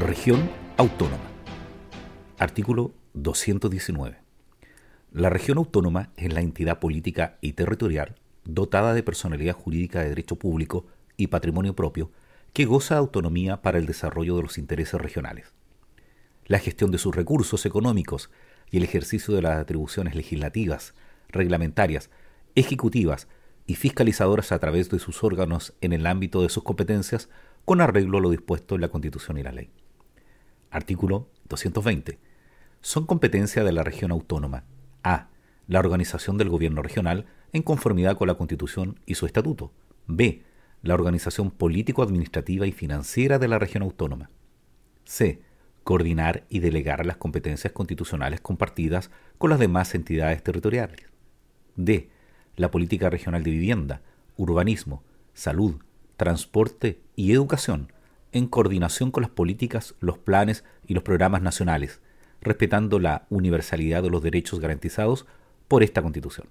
Región Autónoma. Artículo 219. La región autónoma es la entidad política y territorial dotada de personalidad jurídica de derecho público y patrimonio propio que goza de autonomía para el desarrollo de los intereses regionales. La gestión de sus recursos económicos y el ejercicio de las atribuciones legislativas, reglamentarias, ejecutivas y fiscalizadoras a través de sus órganos en el ámbito de sus competencias con arreglo a lo dispuesto en la Constitución y la ley. Artículo 220. Son competencia de la región autónoma. A. La organización del gobierno regional en conformidad con la Constitución y su estatuto. B. La organización político-administrativa y financiera de la región autónoma. C. Coordinar y delegar las competencias constitucionales compartidas con las demás entidades territoriales. D. La política regional de vivienda, urbanismo, salud, transporte y educación en coordinación con las políticas, los planes y los programas nacionales, respetando la universalidad de los derechos garantizados por esta Constitución.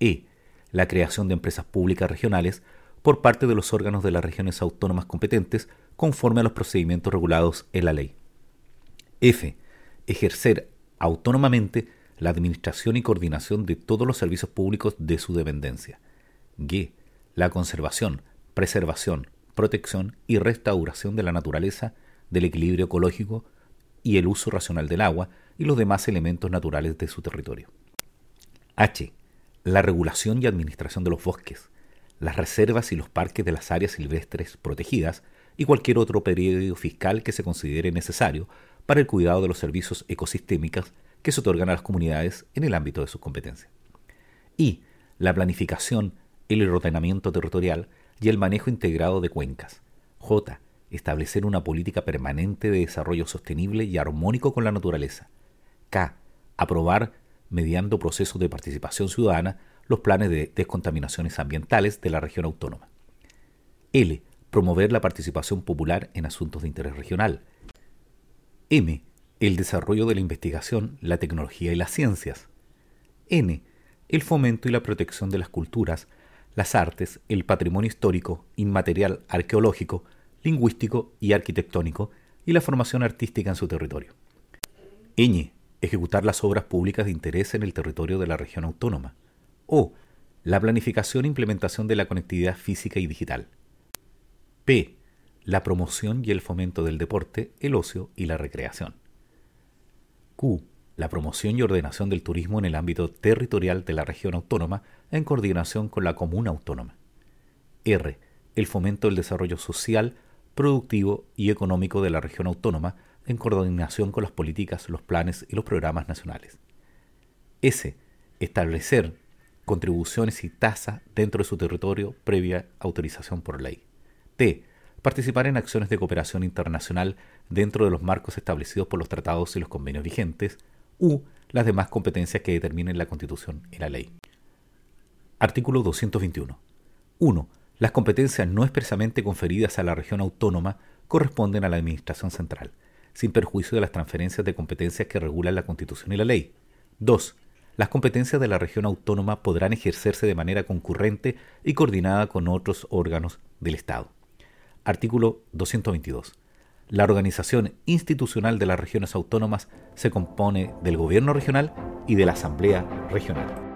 E. La creación de empresas públicas regionales por parte de los órganos de las regiones autónomas competentes conforme a los procedimientos regulados en la ley. F. Ejercer autónomamente la administración y coordinación de todos los servicios públicos de su dependencia. G. La conservación, preservación, protección y restauración de la naturaleza, del equilibrio ecológico y el uso racional del agua y los demás elementos naturales de su territorio. H. La regulación y administración de los bosques, las reservas y los parques de las áreas silvestres protegidas y cualquier otro periodo fiscal que se considere necesario para el cuidado de los servicios ecosistémicos que se otorgan a las comunidades en el ámbito de sus competencias. Y la planificación, el ordenamiento territorial y el manejo integrado de cuencas. J. Establecer una política permanente de desarrollo sostenible y armónico con la naturaleza. K. Aprobar, mediando procesos de participación ciudadana, los planes de descontaminaciones ambientales de la región autónoma. L. Promover la participación popular en asuntos de interés regional. M. El desarrollo de la investigación, la tecnología y las ciencias. N. El fomento y la protección de las culturas, las artes, el patrimonio histórico, inmaterial, arqueológico, lingüístico y arquitectónico, y la formación artística en su territorio. Ñ. Ejecutar las obras públicas de interés en el territorio de la región autónoma. O. La planificación e implementación de la conectividad física y digital. P. La promoción y el fomento del deporte, el ocio y la recreación. Q la promoción y ordenación del turismo en el ámbito territorial de la región autónoma en coordinación con la comuna autónoma. R. El fomento del desarrollo social, productivo y económico de la región autónoma en coordinación con las políticas, los planes y los programas nacionales. S. Establecer contribuciones y tasas dentro de su territorio previa autorización por ley. T. Participar en acciones de cooperación internacional dentro de los marcos establecidos por los tratados y los convenios vigentes u las demás competencias que determinen la Constitución y la ley. Artículo 221. 1. Las competencias no expresamente conferidas a la región autónoma corresponden a la Administración Central, sin perjuicio de las transferencias de competencias que regulan la Constitución y la ley. 2. Las competencias de la región autónoma podrán ejercerse de manera concurrente y coordinada con otros órganos del Estado. Artículo 222. La organización institucional de las regiones autónomas se compone del gobierno regional y de la asamblea regional.